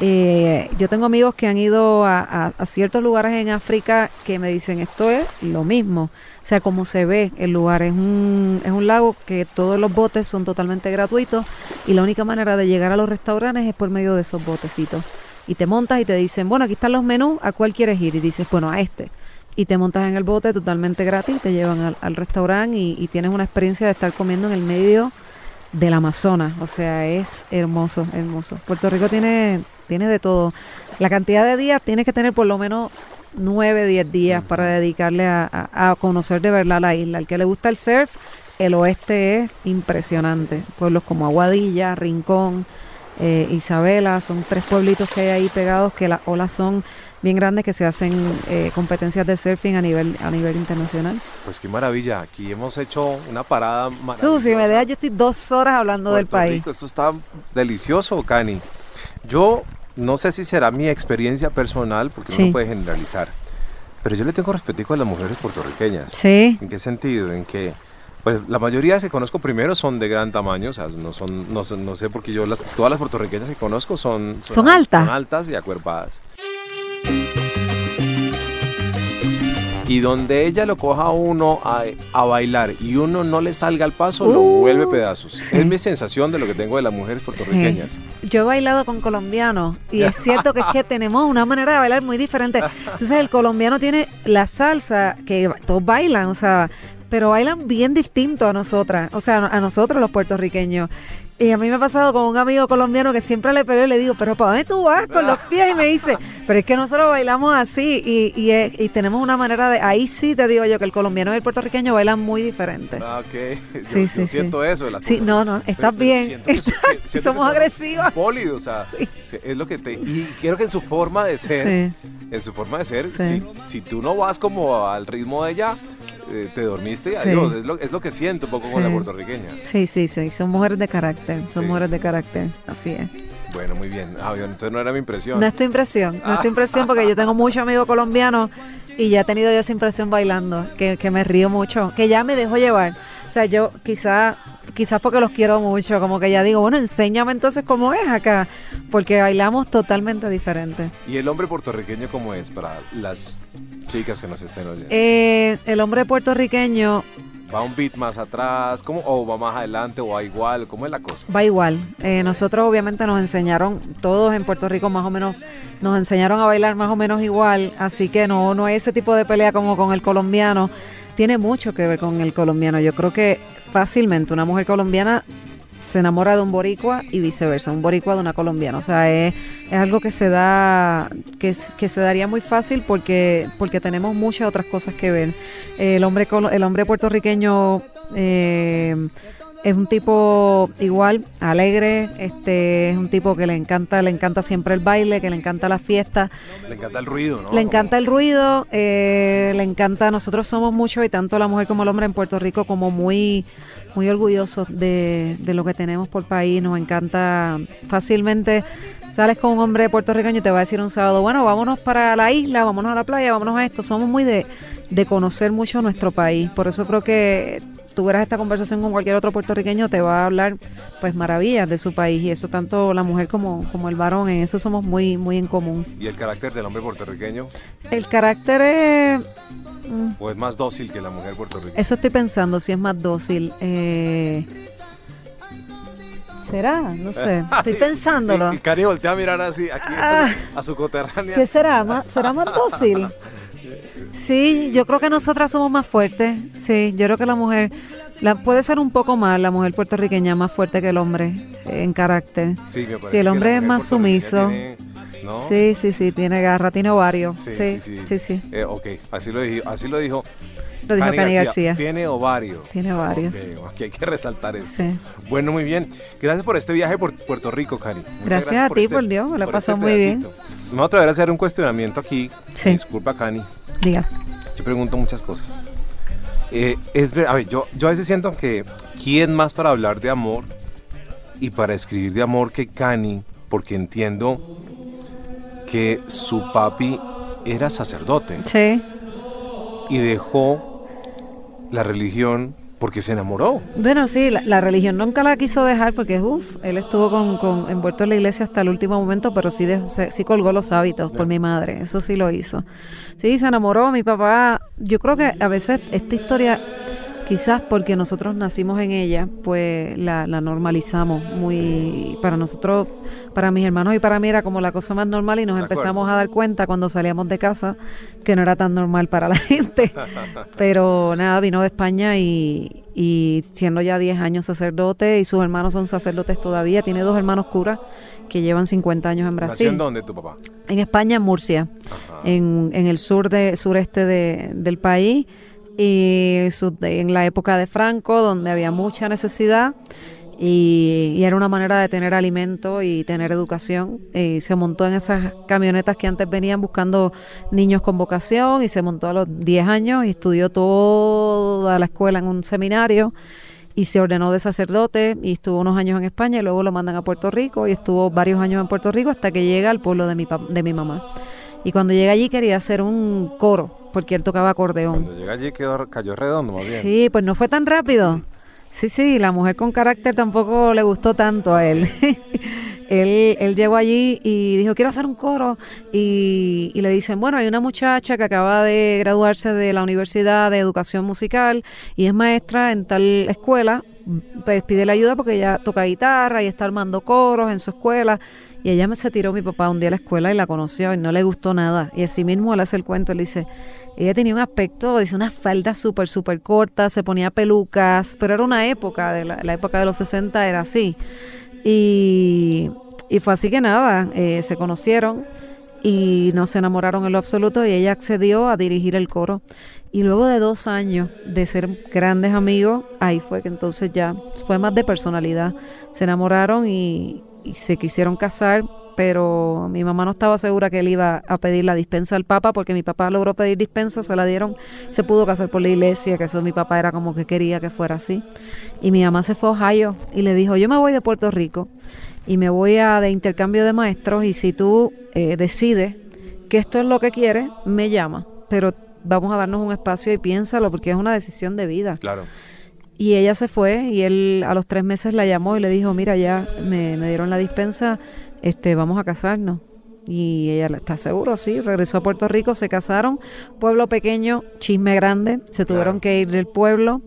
eh, yo tengo amigos que han ido a, a- a ciertos lugares en África que me dicen esto es lo mismo. O sea, como se ve el lugar, es un, es un lago que todos los botes son totalmente gratuitos y la única manera de llegar a los restaurantes es por medio de esos botecitos. Y te montas y te dicen, bueno, aquí están los menús, ¿a cuál quieres ir? Y dices, bueno, a este y te montas en el bote totalmente gratis, te llevan al, al restaurante y, y tienes una experiencia de estar comiendo en el medio del Amazonas. O sea, es hermoso, hermoso. Puerto Rico tiene, tiene de todo. La cantidad de días tienes que tener por lo menos 9, 10 días para dedicarle a, a- a conocer de verdad la isla. Al que le gusta el surf, el oeste es impresionante. Pueblos como Aguadilla, Rincón, eh, Isabela, son tres pueblitos que hay ahí pegados que las olas son bien grandes que se hacen eh, competencias de surfing a nivel a nivel internacional. Pues qué maravilla. Aquí hemos hecho una parada maravillosa. Susi, me dejas, yo estoy dos horas hablando del país. Rico, esto está delicioso, Cani. Yo no sé si será mi experiencia personal, porque uno Sí. no puede generalizar, pero yo le tengo respetico a las mujeres puertorriqueñas. Sí, ¿En qué sentido? En que pues la mayoría que conozco primero son de gran tamaño, o sea, no son, no, sé- no sé porque yo las, todas las puertorriqueñas que conozco son, Son al- altas. Son altas y acuerpadas. Y donde ella lo coja a uno a, a bailar y uno no le salga al paso, lo Uh, vuelve pedazos. sí. Es mi sensación de lo que tengo de las mujeres puertorriqueñas. Sí. Yo he bailado con colombianos y es cierto que es que [LAUGHS] tenemos una manera de bailar muy diferente. Entonces el colombiano tiene la salsa que todos bailan, o sea, pero bailan bien distinto a nosotras, o sea, a nosotros los puertorriqueños. Y a mí me ha pasado con un amigo colombiano que siempre le peleo y le digo, pero ¿para dónde tú vas con los pies? Y me dice, pero es que nosotros bailamos así y, y, tenemos una manera de, ahí sí te digo yo que el colombiano y el puertorriqueño bailan muy diferente. Ah, ok. Yo, Sí, yo sí, sí. siento eso. de Sí, no, no, estás pero bien. siento que [LAUGHS] son- que- siento Somos agresivas. Pólidos, o sea, Sí. es lo que te... Y quiero que en su forma de ser, Sí. en su forma de ser, Sí. si, si tú no vas como al ritmo de ella, eh, te dormiste y Sí. adiós. Es lo, es lo que siento un poco con Sí. la puertorriqueña. Sí, sí, sí, son mujeres de carácter, son Sí. mujeres de carácter, así es. Bueno, muy bien. Ah, entonces no era mi impresión. No es tu impresión, no es tu impresión porque yo tengo muchos amigos colombianos y ya he tenido yo esa impresión bailando, que, que me río mucho, que ya me dejo llevar. O sea, yo quizá, quizás porque los quiero mucho, como que ya digo, bueno, enséñame entonces cómo es acá, porque bailamos totalmente diferente. ¿Y el hombre puertorriqueño cómo es para las chicas que nos estén oyendo? Eh, el hombre puertorriqueño ¿Va un beat más atrás? ¿Cómo? ¿O va más adelante? ¿O va igual? ¿Cómo es la cosa? Va igual. Eh, nosotros obviamente nos enseñaron, todos en Puerto Rico más o menos, nos enseñaron a bailar más o menos igual, así que no, no es ese tipo de pelea como con el colombiano. Tiene mucho que ver con el colombiano. Yo creo que fácilmente una mujer colombiana se enamora de un boricua y viceversa, un boricua de una colombiana. O sea, es, es algo que se da, que, que se daría muy fácil porque, porque tenemos muchas otras cosas que ver. El hombre, el hombre puertorriqueño eh, Es un tipo igual, alegre, este, es un tipo que le encanta, le encanta siempre el baile, que le encanta la fiesta, Le encanta el ruido, ¿no? le encanta el ruido, eh, le encanta, nosotros somos mucho y tanto la mujer como el hombre en Puerto Rico como muy, muy orgullosos de, de lo que tenemos por país, nos encanta fácilmente. Sales con un hombre puertorriqueño y te va a decir un sábado, bueno, vámonos para la isla, vámonos a la playa, vámonos a esto. Somos muy de, de conocer mucho nuestro país. Por eso creo que tú verás esta conversación con cualquier otro puertorriqueño, te va a hablar pues maravillas de su país. Y eso tanto la mujer como, como el varón, en eso somos muy, muy en común. ¿Y el carácter del hombre puertorriqueño? El carácter es... mm, ¿O es más dócil que la mujer puertorriqueña? Eso estoy pensando, si es más dócil. Eh, ¿Será? No sé. [LAUGHS] Estoy pensándolo. Y, y Cari voltea a mirar así, aquí Ah. a su coterránea. ¿Qué será? ¿Más- ¿Será más dócil? [LAUGHS] Sí, yo creo que nosotras somos más fuertes. Sí, yo creo que la mujer la, puede ser un poco más, la mujer puertorriqueña más fuerte que el hombre eh, en carácter. Sí, me Sí, el hombre es más sumiso. tiene- ¿no? Sí, sí, sí, tiene garra, tiene ovario. Sí, Sí, sí, sí. Eh, ok, así lo dijo, así lo dijo, Lo dijo Cani García. Tiene ovario. Tiene varios. Ok, ok, hay que resaltar eso. Sí. Bueno, muy bien. Gracias por este viaje por Puerto Rico. Muchas Gracias a ti, por Dios, me la por este muy bien. voy a atrever a hacer un cuestionamiento aquí. Sí. Disculpa, Cani. Diga. Yo pregunto muchas cosas. Eh, es ver- a ver, yo, yo a veces siento que quién más para hablar de amor y para escribir de amor que Cani, porque entiendo que su papi era sacerdote Sí. y dejó la religión porque se enamoró. Bueno, sí, la, la religión nunca la quiso dejar porque, uff, él estuvo con, con- envuelto en la iglesia hasta el último momento, pero sí, dejó- se- sí colgó los hábitos por mi madre, eso sí lo hizo. Sí, se enamoró, mi papá, yo creo que a veces esta historia, quizás porque nosotros nacimos en ella, pues la, la normalizamos muy, para nosotros, para mis hermanos y para mí era como la cosa más normal y nos De empezamos acuerdo. a dar cuenta cuando salíamos de casa que no era tan normal para la [LAUGHS] gente. Pero nada, vino de España y, y siendo ya 10 años sacerdote y sus hermanos son sacerdotes todavía. Tiene dos hermanos curas que llevan 50 años en ¿Nació Brasil. en dónde tu papá? En España, en Murcia, en, en el sur de, sureste de- del país. Y su- en la época de Franco, donde había mucha necesidad. Y, era una manera de tener alimento y tener educación. Y se montó en esas camionetas que antes venían buscando niños con vocación y se montó a los 10 años y estudió toda la escuela en un seminario y se ordenó de sacerdote y estuvo unos años en España y luego lo mandan a Puerto Rico y estuvo varios años en Puerto Rico hasta que llega al pueblo de mi, de mi mamá. Y cuando llega allí quería hacer un coro porque él tocaba acordeón. Cuando llega allí quedó, cayó redondo, más bien. Sí, pues no fue tan rápido. Sí, sí, la mujer con carácter tampoco le gustó tanto a él. [LAUGHS] él, él llegó allí y dijo, quiero hacer un coro. Y, y le dicen, bueno, hay una muchacha que acaba de graduarse de la Universidad de Educación Musical y es maestra en tal escuela. Pues pide la ayuda porque ella toca guitarra y está armando coros en su escuela. Y ella me se tiró mi papá un día a la escuela y la conoció y no le gustó nada. Y así mismo él hace el cuento, él dice, ella tenía un aspecto, dice, unas faldas súper, súper cortas, se ponía pelucas, pero era una época, de la, época de los 60 era así. Y, y fue así que nada, eh, se conocieron y no se enamoraron en lo absoluto y ella accedió a dirigir el coro. Y luego de dos años de ser grandes amigos, ahí fue que entonces ya fue más de personalidad. Se enamoraron y, y se quisieron casar, pero mi mamá no estaba segura que él iba a pedir la dispensa al Papa, porque mi papá logró pedir dispensa, se la dieron, se pudo casar por la iglesia, que eso mi papá era como que quería que fuera así. Y mi mamá se fue a Ohio y le dijo, yo me voy de Puerto Rico y me voy a de intercambio de maestros y si tú eh, decides que esto es lo que quieres, me llama, pero vamos a darnos un espacio y piénsalo porque es una decisión de vida. Claro. Y ella se fue y él a los tres meses la llamó y le dijo, mira, ya me, me dieron la dispensa, este, vamos a casarnos. Y ella está seguro, sí, regresó a Puerto Rico, se casaron, pueblo pequeño, chisme grande, se tuvieron Claro. que ir del pueblo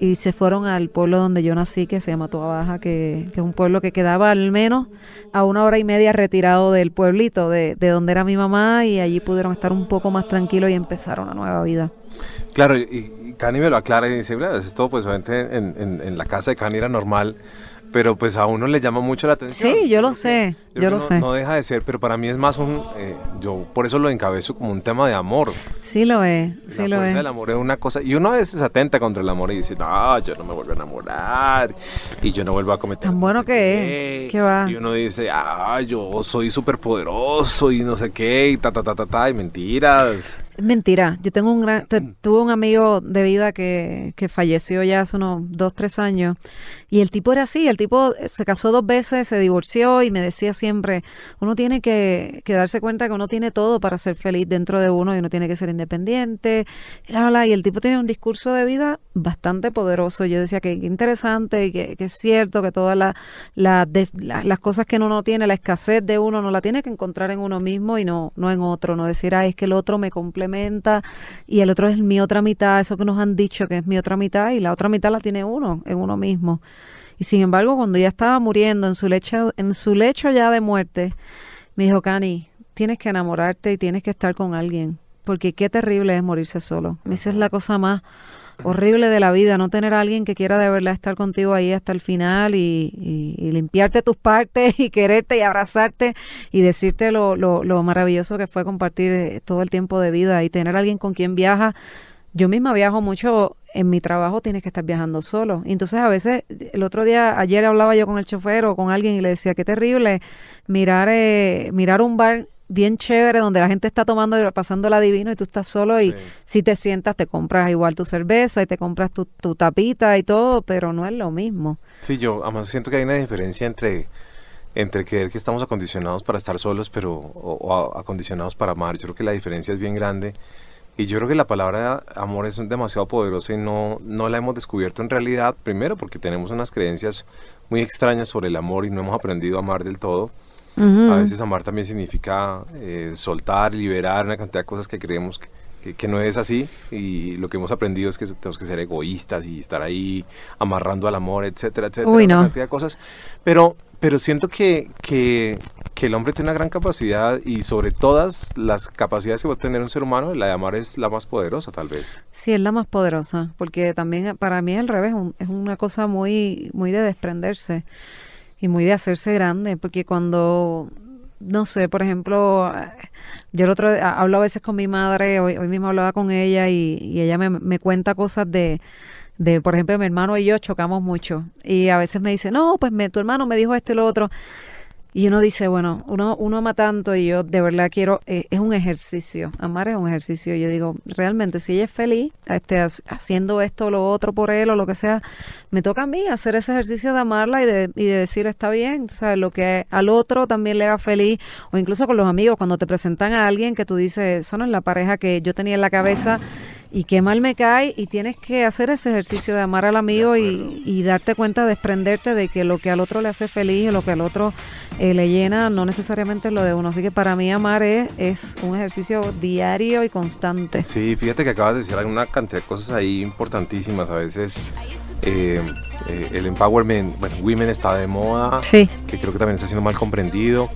y se fueron al pueblo donde yo nací, que se llama Toa Baja, que, que es un pueblo que quedaba al menos a una hora y media retirado del pueblito, de, de donde era mi mamá, y allí pudieron estar un poco más tranquilos y empezar una nueva vida. Claro, y Cani me lo aclara y dice, claro, esto pues obviamente en, en- en la casa de Cani era normal. pero pues a uno le llama mucho la atención. Sí, yo lo sé, yo creo lo no- sé. No deja de ser, pero para mí es más un, eh, yo por eso lo encabezo como un tema de amor. Sí lo es, la sí lo es. del amor es una cosa, y uno a veces atenta contra el amor y dice, no, yo no me vuelvo a enamorar, y yo no vuelvo a cometer. Tan no bueno sé que qué". es, que va. Y uno dice, ah, yo soy súper poderoso y no sé qué, y ta, ta, ta, ta, ta, y mentiras. Mentira. Yo tengo un gran, te- tuve un amigo de vida que, que falleció ya hace unos dos, tres años. Y el tipo era así, el tipo se casó dos veces, se divorció y me decía siempre, uno tiene que, que darse cuenta que uno tiene todo para ser feliz dentro de uno y uno tiene que ser independiente. Y el tipo tiene un discurso de vida bastante poderoso. Yo decía que, interesante que, que es cierto que todas la- la de- la- las cosas que uno no tiene, la escasez de uno, no la tiene que encontrar en uno mismo y no, no en otro. No decir, ay, es que el otro me complementa y el otro es mi otra mitad, eso que nos han dicho que es mi otra mitad y la otra mitad la tiene uno, en uno mismo. Y sin embargo, cuando ya estaba muriendo en su lecho, en su lecho ya de muerte, me dijo, Cani, tienes que enamorarte y tienes que estar con alguien, porque qué terrible es morirse solo. Me dice, es la cosa más horrible de la vida, no tener a alguien que quiera de verdad estar contigo ahí hasta el final y, y- y limpiarte tus partes [LAUGHS] y quererte y abrazarte y decirte lo, lo, lo maravilloso que fue compartir eh, todo el tiempo de vida y tener a alguien con quien viaja. Yo misma viajo mucho, en mi trabajo tienes que estar viajando solo. Entonces a veces, el otro día, ayer hablaba yo con el chofer o con alguien y le decía, qué terrible mirar, eh, mirar un bar bien chévere donde la gente está tomando y pasándola divino y tú estás solo y Sí. si te sientas te compras igual tu cerveza y te compras tu, tu tapita y todo, pero no es lo mismo. Sí, yo además siento que hay una diferencia entre, entre creer que estamos acondicionados para estar solos, pero o, o acondicionados para amar. Yo creo que la diferencia es bien grande. Y yo creo que la palabra amor es demasiado poderosa y no, no la hemos descubierto en realidad, primero porque tenemos unas creencias muy extrañas sobre el amor y no hemos aprendido a amar del todo. A veces amar también significa eh, soltar, liberar una cantidad de cosas que creemos que, que- que no es así y lo que hemos aprendido es que tenemos que ser egoístas y estar ahí amarrando al amor, etcétera, etcétera, Uy, una cantidad de cosas. Pero, pero siento que, que, que el hombre tiene una gran capacidad y sobre todas las capacidades que va a tener un ser humano, la de amar es la más poderosa tal vez. Sí, es la más poderosa, porque también para mí es al revés, un- es una cosa muy, muy de desprenderse y muy de hacerse grande, porque cuando, no sé, por ejemplo, yo el otro hablo a veces con mi madre, hoy, hoy mismo hablaba con ella y, y ella me, me cuenta cosas de, de, por ejemplo, mi hermano y yo chocamos mucho y a veces me dice, no, pues tu hermano me dijo esto y lo otro. Y uno dice, bueno, uno, uno ama tanto y yo de verdad quiero, eh, es un ejercicio, amar es un ejercicio. Yo digo, realmente, si ella es feliz este, ha- haciendo esto o lo otro por él o lo que sea, me toca a mí hacer ese ejercicio de amarla y de, y de decir, está bien, o sea, lo que al otro también le haga feliz, o incluso con los amigos, cuando te presentan a alguien que tú dices, esa no es la pareja que yo tenía en la cabeza y qué mal me cae y tienes que hacer ese ejercicio de amar al amigo y, y darte cuenta, desprenderte de que lo que al otro le hace feliz o lo que al otro eh, le llena no necesariamente es lo de uno. Así que para mí amar es, es un ejercicio diario y constante. Sí, fíjate que acabas de decir una cantidad de cosas ahí importantísimas. A veces eh, eh, el empowerment, bueno, women está de moda, Sí. que creo que también está siendo mal comprendido.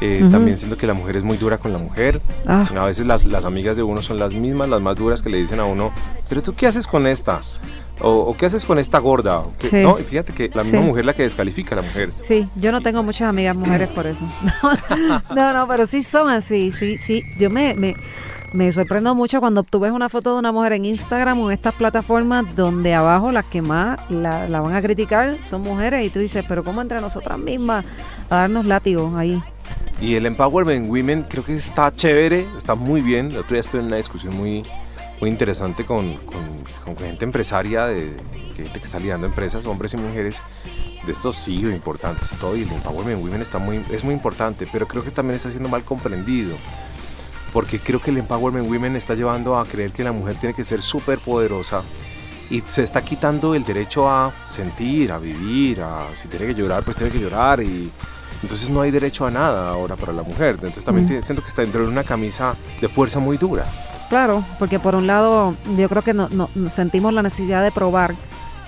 Eh. También siento que la mujer es muy dura con la mujer. Ah, A veces las, las amigas de uno son las mismas, las más duras que le dicen a uno, pero tú qué haces con esta? O, "¿O qué haces con esta gorda? ¿O qué?". Sí. No, fíjate que la misma Sí. mujer la que descalifica a la mujer. Sí, yo no tengo muchas amigas mujeres por eso. [LAUGHS] No, no, pero sí son así, sí, sí. Yo me, me, me sorprendo mucho cuando tú ves una foto de una mujer en Instagram o en estas plataformas donde abajo las que más la, van a criticar son mujeres y tú dices, pero ¿cómo entre nosotras mismas a darnos látigos ahí? Y el empowerment women creo que está chévere, está muy bien. El otro día estuve en una discusión muy, muy interesante con, con- gente empresaria, de, gente que está liderando empresas, hombres y mujeres, de estos CEO importantes y todo. Y el empowerment women está muy, es muy importante, pero creo que también está siendo mal comprendido. Porque creo que el empowerment women está llevando a creer que la mujer tiene que ser súper poderosa y se está quitando el derecho a sentir, a vivir, a si tiene que llorar, pues tiene que llorar y entonces no hay derecho a nada ahora para la mujer. Entonces también Mm. siento que está dentro de una camisa de fuerza muy dura. Claro, porque por un lado yo creo que no, no- sentimos la necesidad de probar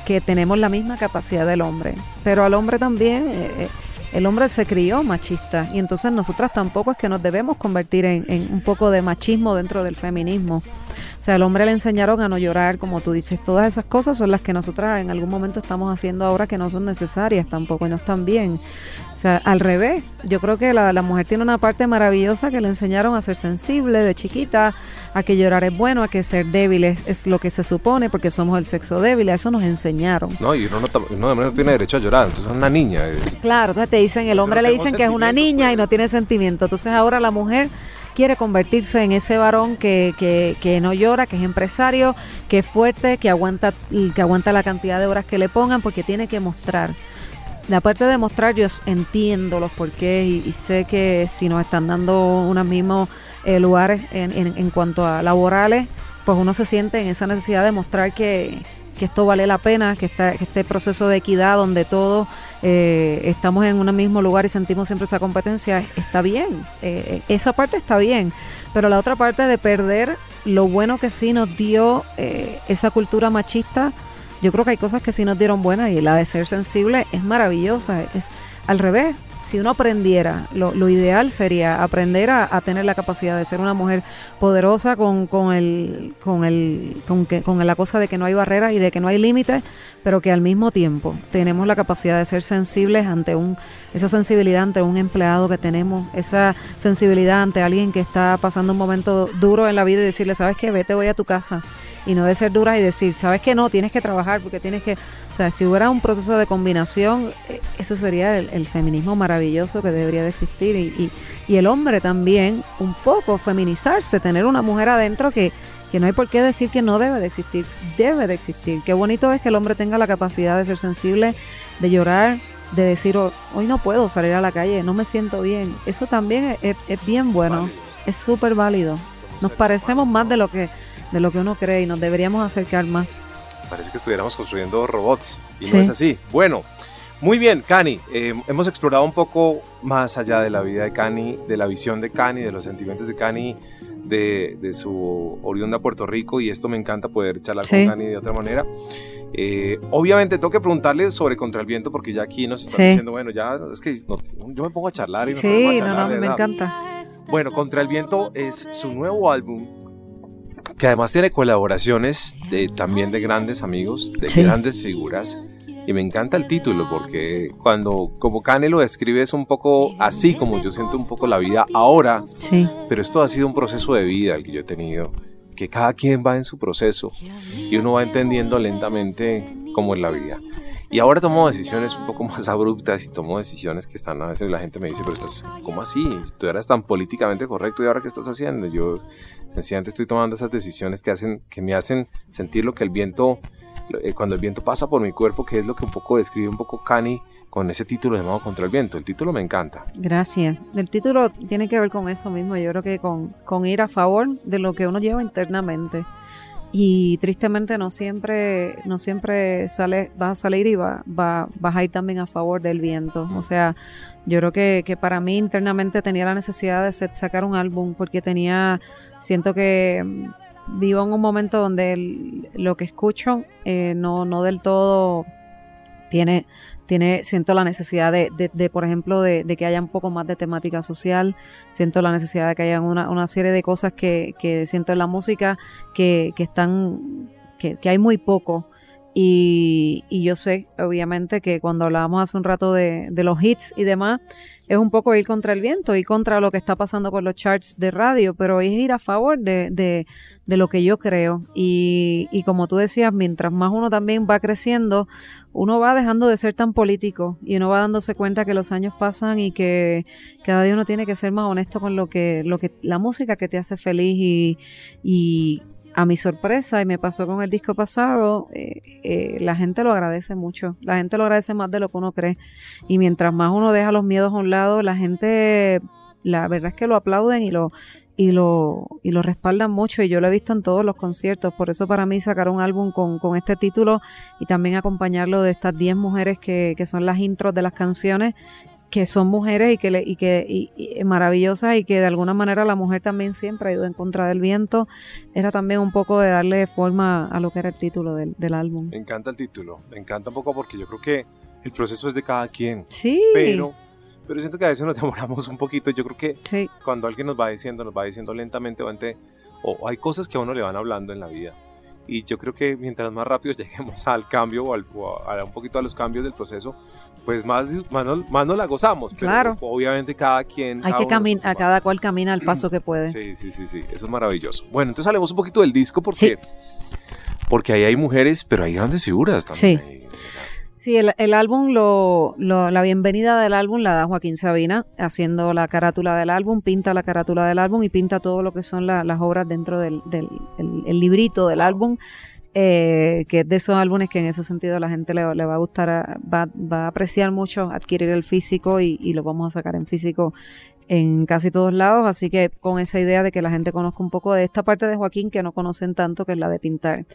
que tenemos la misma capacidad del hombre, pero al hombre también, eh, eh, el hombre se crió machista y entonces nosotras tampoco es que nos debemos convertir en, en un poco de machismo dentro del feminismo. O sea, al hombre le enseñaron a no llorar, como tú dices. Todas esas cosas son las que nosotras en algún momento estamos haciendo ahora que no son necesarias tampoco y no están bien. O sea, al revés, yo creo que la, la mujer tiene una parte maravillosa que le enseñaron a ser sensible de chiquita, a que llorar es bueno, a que ser débil es, es lo que se supone porque somos el sexo débil, a eso nos enseñaron. No, y uno no, uno no tiene derecho a llorar, entonces es una niña. es- Claro, entonces te dicen, el hombre no le dicen que es una niña y pues. no tiene sentimiento. Entonces ahora la mujer quiere convertirse en ese varón que, que, que no llora, que es empresario, que es fuerte, que aguanta, que aguanta la cantidad de horas que le pongan porque tiene que mostrar. La parte de mostrar, yo entiendo los porqués y, y sé que si nos están dando unos mismos eh, lugares en, en, en cuanto a laborales, pues uno se siente en esa necesidad de mostrar que, que esto vale la pena, que, está, este proceso de equidad donde todos eh, estamos en un mismo lugar y sentimos siempre esa competencia, está bien. Eh, esa parte está bien. Pero la otra parte de perder lo bueno que sí nos dio eh, esa cultura machista, yo creo que hay cosas que sí nos dieron buenas y la de ser sensible es maravillosa. Es al revés. Si uno aprendiera, lo, lo ideal sería aprender a, tener la capacidad de ser una mujer poderosa con, con el, con el, con que, con la cosa de que no hay barreras y de que no hay límites, pero que al mismo tiempo tenemos la capacidad de ser sensibles ante un, esa sensibilidad ante un empleado que tenemos, esa sensibilidad ante alguien que está pasando un momento duro en la vida y decirle, sabes qué, vete, voy a tu casa. Y no de ser dura y decir, sabes que no, tienes que trabajar porque tienes que... O sea, si hubiera un proceso de combinación, eh, ese sería el, el feminismo maravilloso que debería de existir. Y, y, y el hombre también, un poco, feminizarse, tener una mujer adentro que, que no hay por qué decir que no debe de existir, debe de existir. Qué bonito es que el hombre tenga la capacidad de ser sensible, de llorar, de decir, "Oh, hoy no puedo salir a la calle, no me siento bien. Eso también es, es- es bien bueno, Válido. es súper válido. Nos parecemos más de lo que de lo que uno cree y nos deberíamos acercar más. Parece que estuviéramos construyendo robots y Sí. no es así. Bueno, muy bien, Cani. eh, hemos explorado un poco más allá de la vida de Cani, de la visión de Cani, de los sentimientos de Cani, de, de su oriunda Puerto Rico y esto me encanta poder charlar Sí. con Cani de otra manera. Eh, obviamente tengo que preguntarle sobre Contra el Viento porque ya aquí nos están Sí. diciendo, bueno, ya es que no- yo me pongo a charlar y me pongo a Sí, no, charlar, no, me encanta. Bueno, Contra el Viento es su nuevo álbum que además tiene colaboraciones de, también de grandes amigos, de Sí. grandes figuras. Y me encanta el título porque cuando como Kanye lo describe es un poco así como yo siento un poco la vida ahora, Sí, pero esto ha sido un proceso de vida el que yo he tenido, que cada quien va en su proceso y uno va entendiendo lentamente cómo es la vida. Y ahora tomo decisiones un poco más abruptas y tomo decisiones que están a veces la gente me dice, pero estás, ¿cómo así? Tú eras tan políticamente correcto y ahora qué estás haciendo? Yo sencillamente estoy tomando esas decisiones que hacen que me hacen sentir lo que el viento eh, cuando el viento pasa por mi cuerpo, que es lo que un poco describe un poco Cani con ese título llamado Contra el viento. El título me encanta. gracias. El título tiene que ver con eso mismo, yo creo que con, con ir a favor de lo que uno lleva internamente. Y tristemente no siempre, no siempre sale, vas a salir y va, va, vas a ir también a favor del viento. O sea, yo creo que, que para mí internamente tenía la necesidad de sacar un álbum porque tenía, siento que vivo en un momento donde lo que escucho eh, no, no del todo tiene, tiene, siento la necesidad de, de, de, por ejemplo, de, de que haya un poco más de temática social, siento la necesidad de que haya una, una serie de cosas que, que siento en la música que, que están, que, que hay muy poco. Y, y yo sé, obviamente, que cuando hablábamos hace un rato de, de los hits y demás, es un poco ir contra el viento y contra lo que está pasando con los charts de radio, pero es ir a favor de, de, de lo que yo creo. Y, y como tú decías, mientras más uno también va creciendo, uno va dejando de ser tan político y uno va dándose cuenta que los años pasan y que cada día uno tiene que ser más honesto con lo que, lo que la música que te hace feliz y, y a mi sorpresa, y me pasó con el disco pasado, eh, eh, la gente lo agradece mucho. La gente lo agradece más de lo que uno cree. Y mientras más uno deja los miedos a un lado, la gente, la verdad es que lo aplauden y lo, y lo, y lo respaldan mucho. Y yo lo he visto en todos los conciertos. Por eso para mí sacar un álbum con, con este título y también acompañarlo de estas 10 mujeres que, que son las intros de las canciones que son mujeres y que, le, y que y, y maravillosas y que de alguna manera la mujer también siempre ha ido en contra del viento, era también un poco de darle forma a lo que era el título del, del álbum. Me encanta el título, me encanta un poco porque yo creo que el proceso es de cada quien, Sí, pero, pero siento que a veces nos [LAUGHS] demoramos un poquito. Yo creo que sí, cuando alguien nos va diciendo, nos va diciendo lentamente o o hay cosas que a uno le van hablando en la vida. Y yo creo que mientras más rápido [LAUGHS] lleguemos al cambio o, al- o a, a un poquito a los cambios del proceso, pues más, más, nos, más nos la gozamos. Pero Claro. obviamente cada quien... Hay que caminar, a cada cual camina al paso que puede. Sí, sí, sí, sí, eso es maravilloso. Bueno, entonces hablemos un poquito del disco porque, porque ahí hay mujeres, pero hay grandes figuras también. Sí. Sí, el, álbum, la bienvenida del álbum la da Joaquín Sabina, haciendo la carátula del álbum, pinta la carátula del álbum y pinta todo lo que son la- las obras dentro del, el- librito del álbum, eh, que es de esos álbumes que en ese sentido la gente le, va a gustar, a- va, va a apreciar mucho adquirir el físico y lo vamos a sacar en físico en casi todos lados, así que con esa idea de que la gente conozca un poco de esta parte de Joaquín que no conocen tanto, que es la de pintar.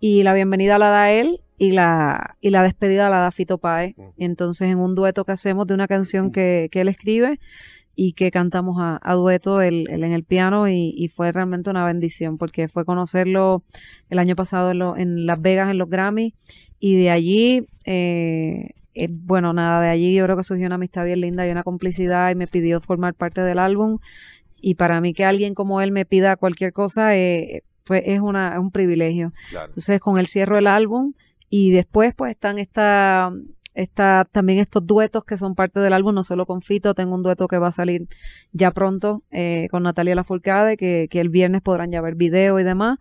Y la bienvenida la da él y la, y la despedida la da Fito Páez. Entonces, en un dueto que hacemos de una canción que, que él escribe y que cantamos a, a dueto él, él en el piano y, y fue realmente una bendición porque fue conocerlo el año pasado en, lo- en Las Vegas en los Grammy y de allí, eh, eh, bueno, nada, de allí yo creo que surgió una amistad bien linda y una complicidad y me pidió formar parte del álbum y para mí que alguien como él me pida cualquier cosa eh, pues es, una, es un privilegio. Claro. Entonces con él cierro el álbum y después pues están esta, esta, también estos duetos que son parte del álbum, no solo con Fito, tengo un dueto que va a salir ya pronto eh, con Natalia Lafourcade, que, que el viernes podrán ya ver video y demás,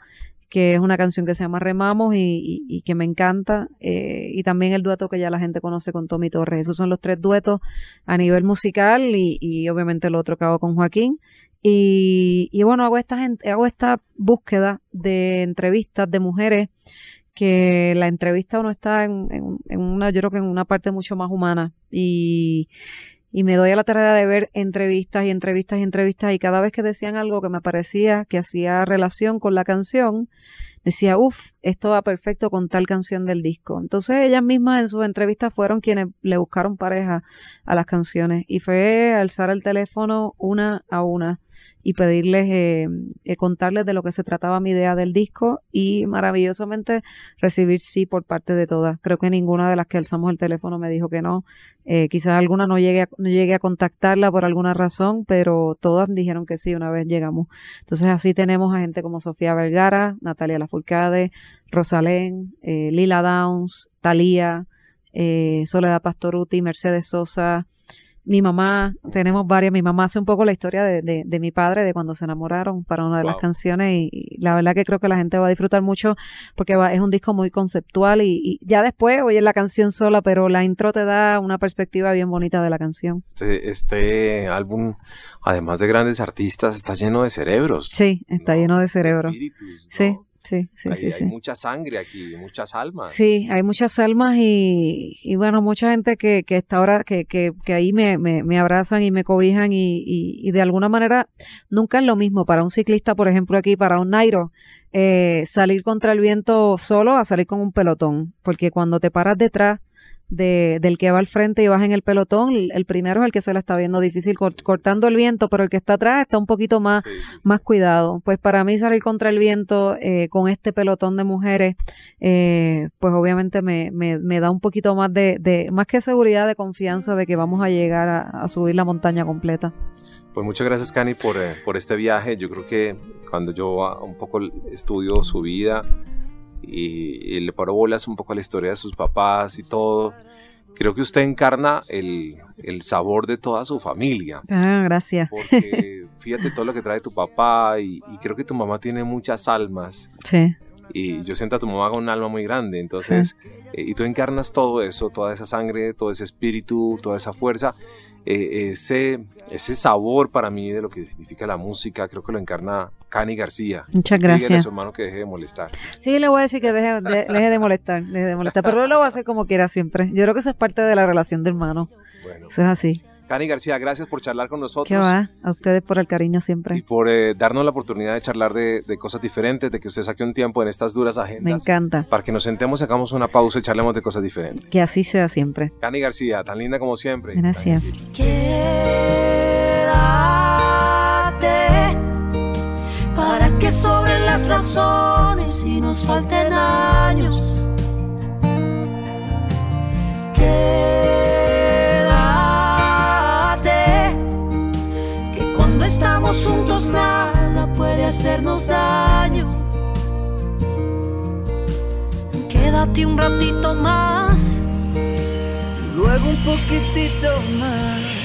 que es una canción que se llama Remamos y, que me encanta, eh, y también el dueto que ya la gente conoce con Tommy Torres. Esos son los tres duetos a nivel musical y, y obviamente el otro que hago con Joaquín. Y, bueno, hago esta, hago esta búsqueda de entrevistas de mujeres que la entrevista uno está en, en- en una, yo creo que en una parte mucho más humana. Y, y me doy a la tarea de ver entrevistas y entrevistas y entrevistas y cada vez que decían algo que me parecía que hacía relación con la canción, decía, uff, esto va perfecto con tal canción del disco. Entonces ellas mismas en sus entrevistas fueron quienes le buscaron pareja a las canciones y fue alzar el teléfono una a una y pedirles, eh, eh, contarles de lo que se trataba mi idea del disco y maravillosamente recibir sí por parte de todas. Creo que ninguna de las que alzamos el teléfono me dijo que no. Eh, quizás alguna no llegue, a, no llegue a contactarla por alguna razón, pero todas dijeron que sí una vez llegamos. Entonces así tenemos a gente como Sofía Vergara, Natalia Lafourcade, Rosalén, eh, Lila Downs, Thalía, eh, Soledad Pastoruti, Mercedes Sosa, mi mamá, tenemos varias, mi mamá hace un poco la historia de, de, de mi padre, de cuando se enamoraron para una de las canciones y, y la verdad que creo que la gente va a disfrutar mucho porque va- es un disco muy conceptual y, y ya después oye la canción sola, pero la intro te da una perspectiva bien bonita de la canción. Este, este álbum, además de grandes artistas, está lleno de cerebros. Sí, está ¿no? lleno de cerebro. espíritus, ¿no? Sí, sí, sí, hay, sí, hay mucha sangre aquí, muchas almas. Sí, hay muchas almas y, y bueno, mucha gente que, que está ahora, que, que, que ahí me, me, me abrazan y me cobijan y, y, y de alguna manera nunca es lo mismo para un ciclista, por ejemplo, aquí, para un Nairo, eh, salir contra el viento solo a salir con un pelotón, porque cuando te paras detrás de, del que va al frente y vas en el pelotón, el primero es el que se la está viendo difícil cor- cortando el viento, pero el que está atrás está un poquito más Sí, sí, más cuidado. Pues para mí salir contra el viento eh, con este pelotón de mujeres, eh, pues obviamente me, me, me da un poquito más de, de, más que seguridad, de confianza de que vamos a llegar a, a subir la montaña completa. Pues muchas gracias, Cani, por, eh, por este viaje. Yo creo que cuando yo un poco estudio su vida y, y le paro bolas un poco a la historia de sus papás y todo, creo que usted encarna el, el sabor de toda su familia. Ah, gracias. Porque [LAUGHS] fíjate todo lo que trae tu papá y, y creo que tu mamá tiene muchas almas. Sí, Y yo siento a tu mamá con un alma muy grande. Entonces, eh, y tú encarnas todo eso, toda esa sangre, todo ese espíritu, toda esa fuerza. Eh, ese, ese sabor para mí de lo que significa la música, creo que lo encarna Cani García. muchas Dígale a gracias. su hermano que deje de molestar. Sí, le voy a decir que deje de, deje de molestar, deje de molestar, pero él lo va a hacer como quiera siempre. Yo creo que eso es parte de la relación de hermano. Bueno, Eso es así. Cani García, gracias por charlar con nosotros. ¿Qué va? A ustedes por el cariño Y siempre. por eh, darnos la oportunidad de charlar de, de cosas diferentes, de que usted saque un tiempo en estas duras Me agendas. encanta. Para que nos sentemos, hagamos una pausa y charlemos de cosas diferentes. Que así sea siempre. Cani García, tan linda como siempre. Gracias. Quédate para que sobren las razones y nos falten años. Quédate hacernos daño. Quédate un ratito más, y luego un poquitito más.